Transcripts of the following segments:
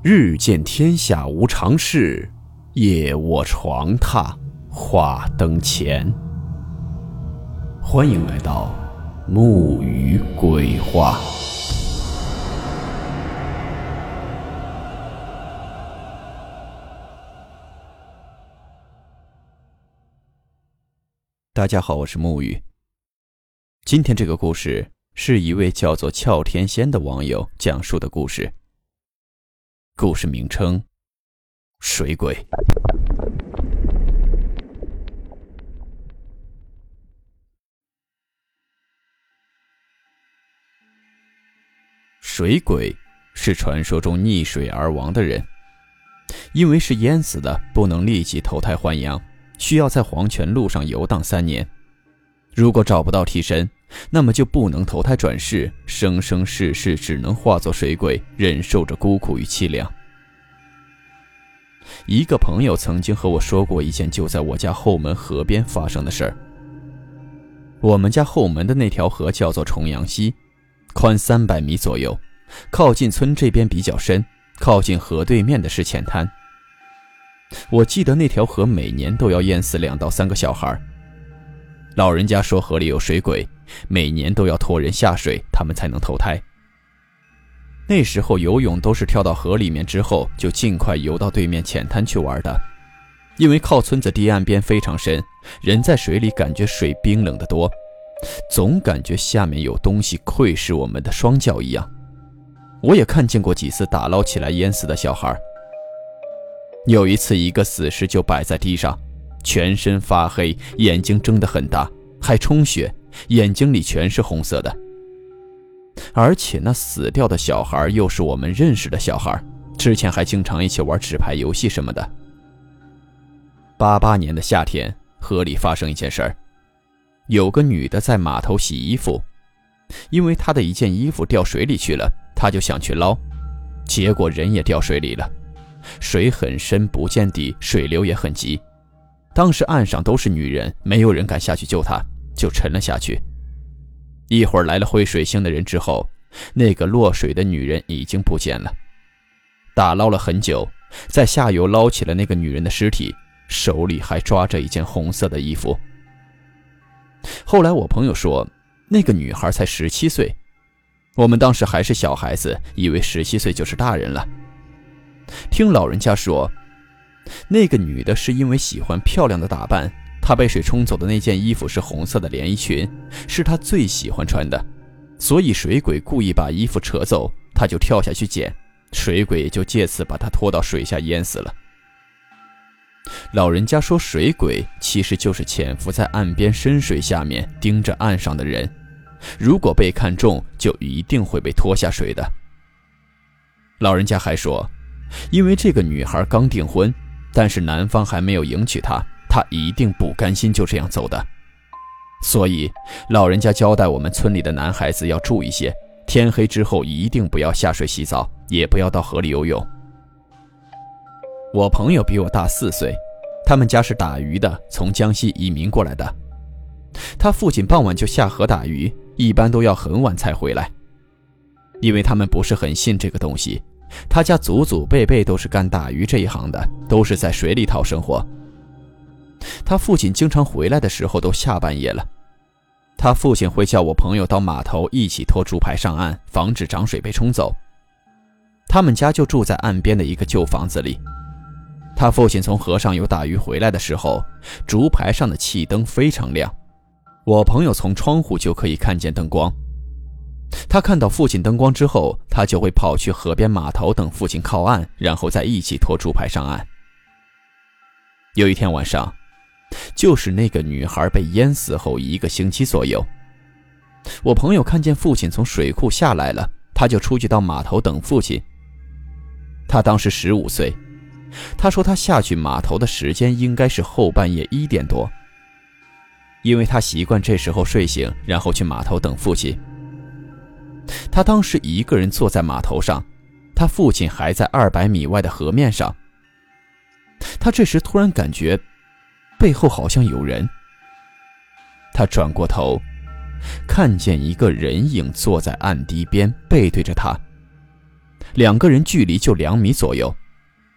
日见天下无常事，夜卧床榻话灯前。欢迎来到木鱼鬼话。大家好，我是木鱼。今天这个故事是一位叫做俏天仙的网友讲述的故事。故事名称：水鬼。水鬼是传说中溺水而亡的人，因为是淹死的，不能立即投胎还阳，需要在黄泉路上游荡三年。如果找不到替身，那么就不能投胎转世，生生世世只能化作水鬼，忍受着孤苦与凄凉。一个朋友曾经和我说过一件就在我家后门河边发生的事儿。我们家后门的那条河叫做重阳溪，宽三百米左右，靠近村这边比较深，靠近河对面的是浅滩。我记得那条河每年都要淹死两到三个小孩。老人家说河里有水鬼，每年都要托人下水，他们才能投胎。那时候游泳都是跳到河里面之后就尽快游到对面浅滩去玩的，因为靠村子堤岸边非常深，人在水里感觉水冰冷得多，总感觉下面有东西窥视我们的双脚一样。我也看见过几次打捞起来淹死的小孩。有一次，一个死尸就摆在地上，全身发黑，眼睛睁得很大，还充血，眼睛里全是红色的。而且那死掉的小孩又是我们认识的小孩，之前还经常一起玩纸牌游戏什么的。八八年的夏天，河里发生一件事儿，有个女的在码头洗衣服，因为她的一件衣服掉水里去了，她就想去捞，结果人也掉水里了，水很深不见底，水流也很急，当时岸上都是女人，没有人敢下去救她，就沉了下去。一会儿来了会水性的人之后，那个落水的女人已经不见了。打捞了很久，在下游捞起了那个女人的尸体，手里还抓着一件红色的衣服。后来我朋友说，那个女孩才十七岁，我们当时还是小孩子，以为十七岁就是大人了。听老人家说，那个女的是因为喜欢漂亮的打扮。他被水冲走的那件衣服是红色的连衣裙，是他最喜欢穿的，所以水鬼故意把衣服扯走，他就跳下去捡，水鬼就借此把他拖到水下淹死了。老人家说，水鬼其实就是潜伏在岸边深水下面盯着岸上的人，如果被看中，就一定会被拖下水的。老人家还说，因为这个女孩刚订婚，但是男方还没有迎娶她。他一定不甘心就这样走的，所以老人家交代我们村里的男孩子要注意些，天黑之后一定不要下水洗澡，也不要到河里游泳。我朋友比我大四岁，他们家是打鱼的，从江西移民过来的。他父亲傍晚就下河打鱼，一般都要很晚才回来，因为他们不是很信这个东西。他家祖祖辈辈都是干打鱼这一行的，都是在水里讨生活。他父亲经常回来的时候都下半夜了，他父亲会叫我朋友到码头一起拖竹排上岸，防止涨水被冲走。他们家就住在岸边的一个旧房子里。他父亲从河上游打鱼回来的时候，竹排上的气灯非常亮，我朋友从窗户就可以看见灯光。他看到父亲灯光之后，他就会跑去河边码头等父亲靠岸，然后再一起拖竹排上岸。有一天晚上。就是那个女孩被淹死后一个星期左右，我朋友看见父亲从水库下来了，他就出去到码头等父亲。他当时十五岁，他说他下去码头的时间应该是后半夜一点多，因为他习惯这时候睡醒，然后去码头等父亲。他当时一个人坐在码头上，他父亲还在二百米外的河面上。他这时突然感觉。背后好像有人。他转过头，看见一个人影坐在岸堤边，背对着他。两个人距离就两米左右，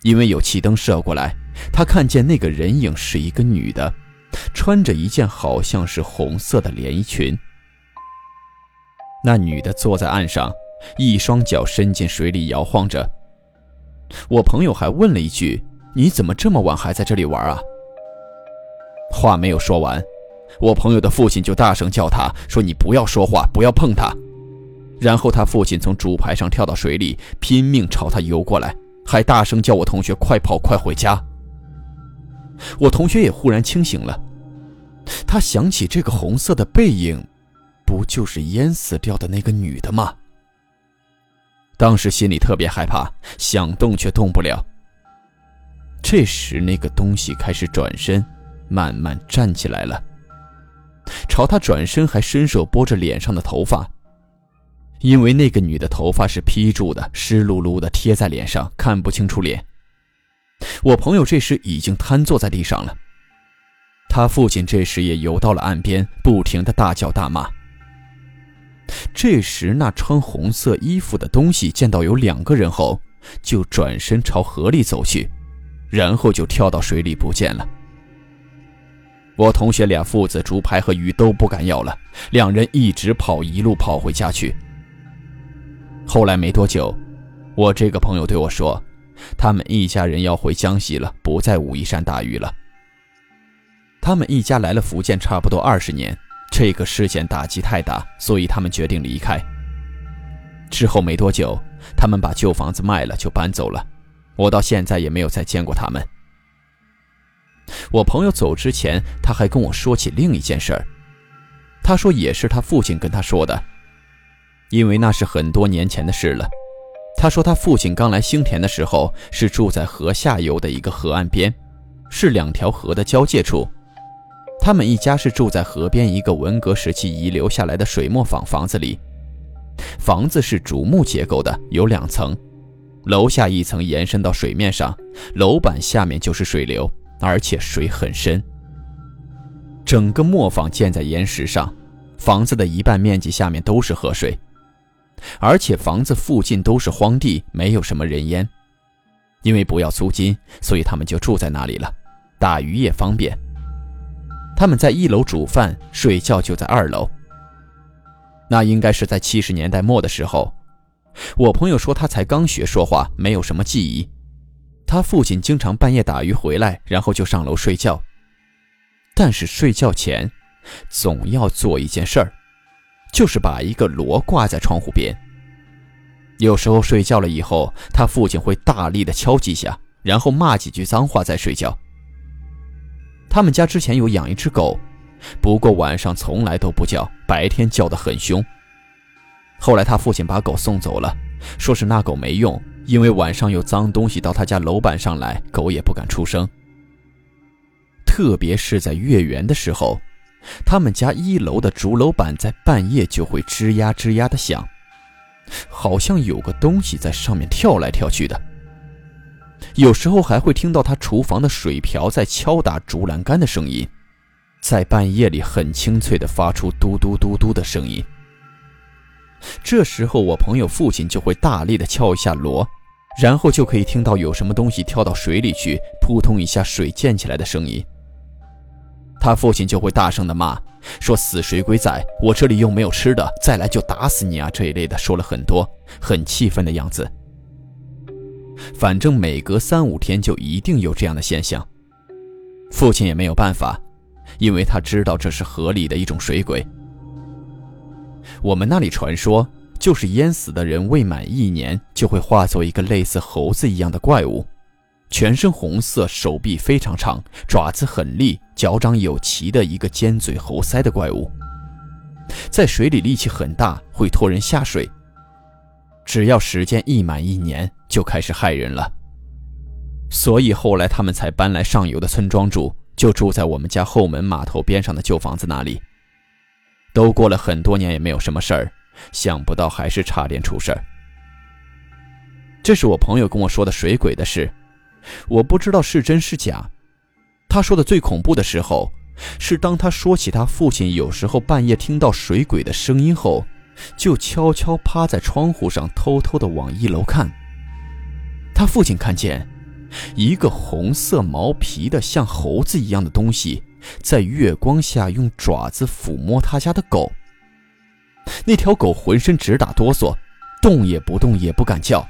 因为有气灯射过来，他看见那个人影是一个女的，穿着一件好像是红色的连衣裙。那女的坐在岸上，一双脚伸进水里摇晃着。我朋友还问了一句：“你怎么这么晚还在这里玩啊？”话没有说完，我朋友的父亲就大声叫他说：“你不要说话，不要碰他。”然后他父亲从竹排上跳到水里，拼命朝他游过来，还大声叫我同学快跑，快回家。我同学也忽然清醒了，他想起这个红色的背影，不就是淹死掉的那个女的吗？当时心里特别害怕，想动却动不了。这时，那个东西开始转身，慢慢站起来了，朝他转身，还伸手拨着脸上的头发。因为那个女的头发是披住的，湿漉漉的贴在脸上，看不清楚脸。我朋友这时已经瘫坐在地上了。他父亲这时也游到了岸边，不停的大叫大骂。这时，那穿红色衣服的东西见到有两个人后，就转身朝河里走去，然后就跳到水里不见了。我同学俩父子竹排和鱼都不敢要了，两人一直跑，一路跑回家去。后来没多久，我这个朋友对我说，他们一家人要回江西了，不在武夷山打鱼了。他们一家来了福建差不多二十年。这个事件打击太大，所以他们决定离开。之后没多久，他们把旧房子卖了，就搬走了。我到现在也没有再见过他们。我朋友走之前，他还跟我说起另一件事儿。他说也是他父亲跟他说的，因为那是很多年前的事了。他说他父亲刚来兴田的时候，是住在河下游的一个河岸边，是两条河的交界处。他们一家是住在河边一个文革时期遗留下来的水磨坊房子里，房子是竹木结构的，有两层，楼下一层延伸到水面上，楼板下面就是水流，而且水很深。整个磨坊建在岩石上，房子的一半面积下面都是河水，而且房子附近都是荒地，没有什么人烟。因为不要租金，所以他们就住在那里了，打鱼也方便。他们在一楼煮饭睡觉，就在二楼。那应该是在七十年代末的时候。我朋友说他才刚学说话，没有什么记忆。他父亲经常半夜打鱼回来，然后就上楼睡觉。但是睡觉前，总要做一件事儿，就是把一个锣挂在窗户边。有时候睡觉了以后，他父亲会大力的敲几下，然后骂几句脏话再睡觉。他们家之前有养一只狗，不过晚上从来都不叫，白天叫得很凶。后来他父亲把狗送走了，说是那狗没用，因为晚上有脏东西到他家楼板上来，狗也不敢出声。特别是在月圆的时候，他们家一楼的竹楼板在半夜就会吱呀吱呀的响，好像有个东西在上面跳来跳去的。有时候还会听到他厨房的水瓢在敲打竹栏杆的声音，在半夜里很清脆地发出嘟嘟嘟嘟的声音。这时候，我朋友父亲就会大力的敲一下锣，然后就可以听到有什么东西跳到水里去，扑通一下水溅起来的声音。他父亲就会大声的骂，说：“死水鬼仔，我这里又没有吃的，再来就打死你啊！”这一类的说了很多，很气愤的样子。反正每隔三五天就一定有这样的现象。父亲也没有办法，因为他知道这是河里的一种水鬼。我们那里传说，就是淹死的人未满一年就会化作一个类似猴子一样的怪物，全身红色，手臂非常长，爪子很利，脚掌有鳍的一个尖嘴猴腮的怪物，在水里力气很大，会拖人下水。只要时间一满一年，就开始害人了。所以后来他们才搬来上游的村庄住，就住在我们家后门码头边上的旧房子那里。都过了很多年，也没有什么事儿，想不到还是差点出事儿。这是我朋友跟我说的水鬼的事，我不知道是真是假。他说的最恐怖的时候，是当他说起他父亲有时候半夜听到水鬼的声音后。就悄悄趴在窗户上，偷偷的往一楼看。他父亲看见一个红色毛皮的像猴子一样的东西在月光下用爪子抚摸他家的狗。那条狗浑身直打哆嗦，动也不动，也不敢叫。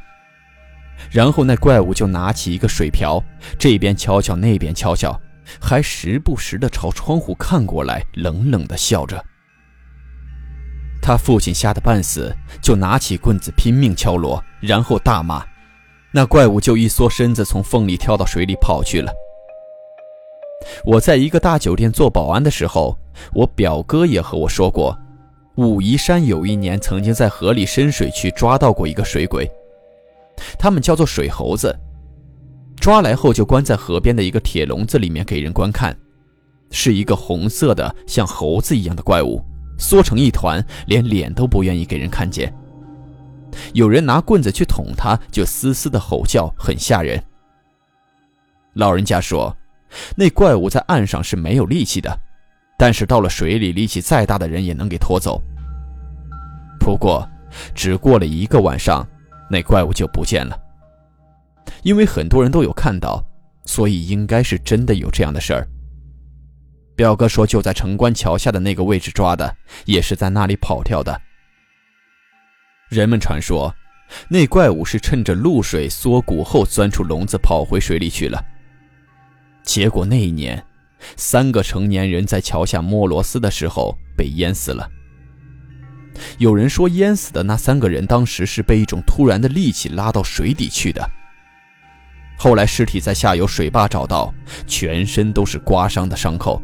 然后那怪物就拿起一个水瓢，这边敲敲，那边敲敲，还时不时地朝窗户看过来，冷冷地笑着。他父亲吓得半死，就拿起棍子拼命敲锣，然后大骂。那怪物就一缩身子，从缝里跳到水里跑去了。我在一个大酒店做保安的时候，我表哥也和我说过，武夷山有一年曾经在河里深水区抓到过一个水鬼，他们叫做水猴子，抓来后就关在河边的一个铁笼子里面给人观看，是一个红色的像猴子一样的怪物，缩成一团，连脸都不愿意给人看见。有人拿棍子去捅他，就嘶嘶的吼叫，很吓人。老人家说，那怪物在岸上是没有力气的，但是到了水里，力气再大的人也能给拖走。不过，只过了一个晚上，那怪物就不见了。因为很多人都有看到，所以应该是真的有这样的事儿。表哥说，就在城关桥下的那个位置抓的，也是在那里跑掉的。人们传说，那怪物是趁着露水缩骨后钻出笼子跑回水里去了。结果那一年，三个成年人在桥下摸螺丝的时候被淹死了。有人说，淹死的那三个人当时是被一种突然的力气拉到水底去的。后来尸体在下游水坝找到，全身都是刮伤的伤口。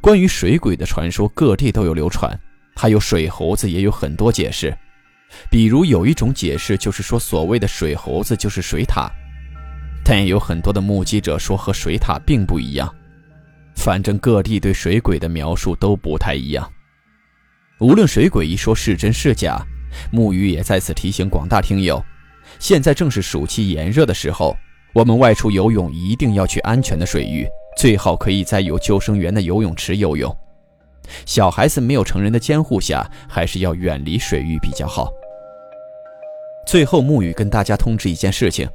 关于水鬼的传说，各地都有流传。还有水猴子也有很多解释，比如有一种解释就是说，所谓的水猴子就是水獭，但也有很多的目击者说和水獭并不一样。反正各地对水鬼的描述都不太一样。无论水鬼一说是真是假，木鱼也再次提醒广大听友：现在正是暑期炎热的时候，我们外出游泳一定要去安全的水域，最好可以在有救生员的游泳池游泳。小孩子没有成人的监护下，还是要远离水域比较好。最后，沐雨跟大家通知一件事情：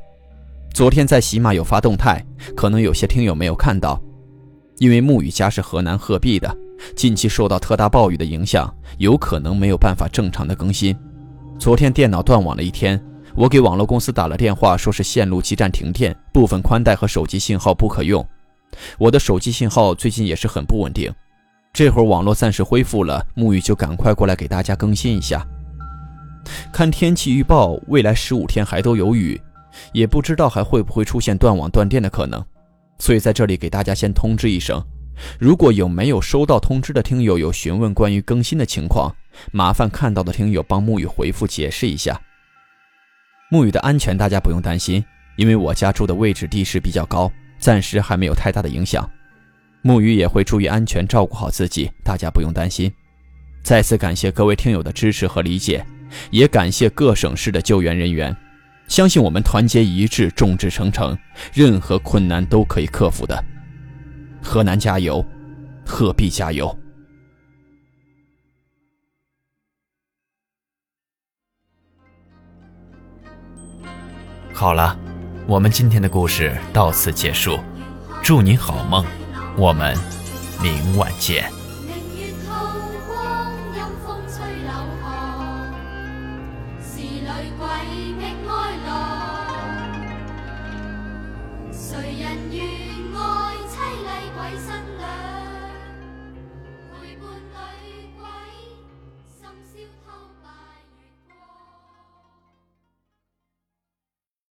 昨天在喜马有发动态，可能有些听友没有看到。因为沐雨家是河南鹤壁的，近期受到特大暴雨的影响，有可能没有办法正常的更新。昨天电脑断网了一天，我给网络公司打了电话，说是线路基站停电，部分宽带和手机信号不可用。我的手机信号最近也是很不稳定。这会儿网络暂时恢复了，沐雨就赶快过来给大家更新一下。看天气预报，未来十五天还都有雨，也不知道还会不会出现断网断电的可能，所以在这里给大家先通知一声。如果有没有收到通知的听友有询问关于更新的情况，麻烦看到的听友帮沐雨回复解释一下。沐雨的安全大家不用担心，因为我家住的位置地势比较高，暂时还没有太大的影响。木鱼也会注意安全，照顾好自己，大家不用担心。再次感谢各位听友的支持和理解，也感谢各省市的救援人员。相信我们团结一致，众志成城，任何困难都可以克服的。河南加油，鹤壁加油！好了，我们今天的故事到此结束，祝您好梦。我们明晚见。